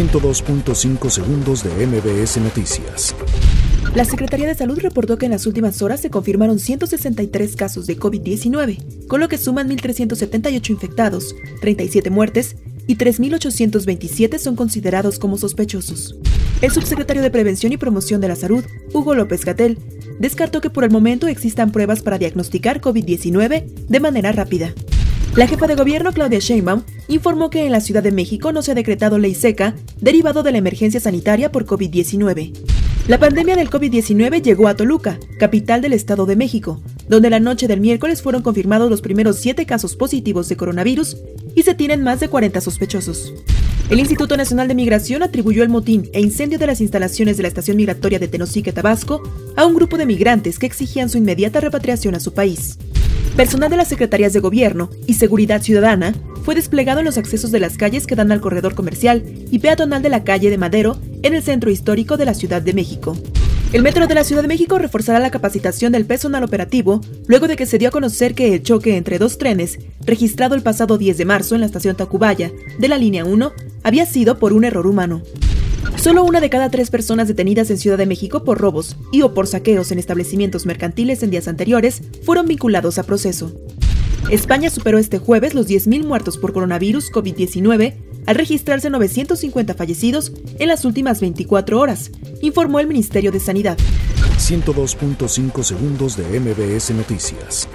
102.5 segundos de MBS Noticias. La Secretaría de Salud reportó que en las últimas horas se confirmaron 163 casos de COVID-19, con lo que suman 1.378 infectados, 37 muertes y 3.827 son considerados como sospechosos. El subsecretario de Prevención y Promoción de la Salud, Hugo López Gatel, descartó que por el momento existan pruebas para diagnosticar COVID-19 de manera rápida. La jefa de gobierno, Claudia Sheinbaum, informó que en la Ciudad de México no se ha decretado ley seca derivado de la emergencia sanitaria por COVID-19. La pandemia del COVID-19 llegó a Toluca, capital del Estado de México, donde la noche del miércoles fueron confirmados los primeros siete casos positivos de coronavirus y se tienen más de 40 sospechosos. El Instituto Nacional de Migración atribuyó el motín e incendio de las instalaciones de la estación migratoria de Tenosique, Tabasco, a un grupo de migrantes que exigían su inmediata repatriación a su país. Personal de las Secretarías de Gobierno y Seguridad Ciudadana fue desplegado en los accesos de las calles que dan al corredor comercial y peatonal de la calle de Madero en el centro histórico de la Ciudad de México. El Metro de la Ciudad de México reforzará la capacitación del personal operativo luego de que se dio a conocer que el choque entre dos trenes, registrado el pasado 10 de marzo en la estación Tacubaya de la línea 1, había sido por un error humano. Solo una de cada tres personas detenidas en Ciudad de México por robos y o por saqueos en establecimientos mercantiles en días anteriores fueron vinculados a proceso. España superó este jueves los 10.000 muertos por coronavirus COVID-19 al registrarse 950 fallecidos en las últimas 24 horas, informó el Ministerio de Sanidad. 102.5 segundos de MBS Noticias.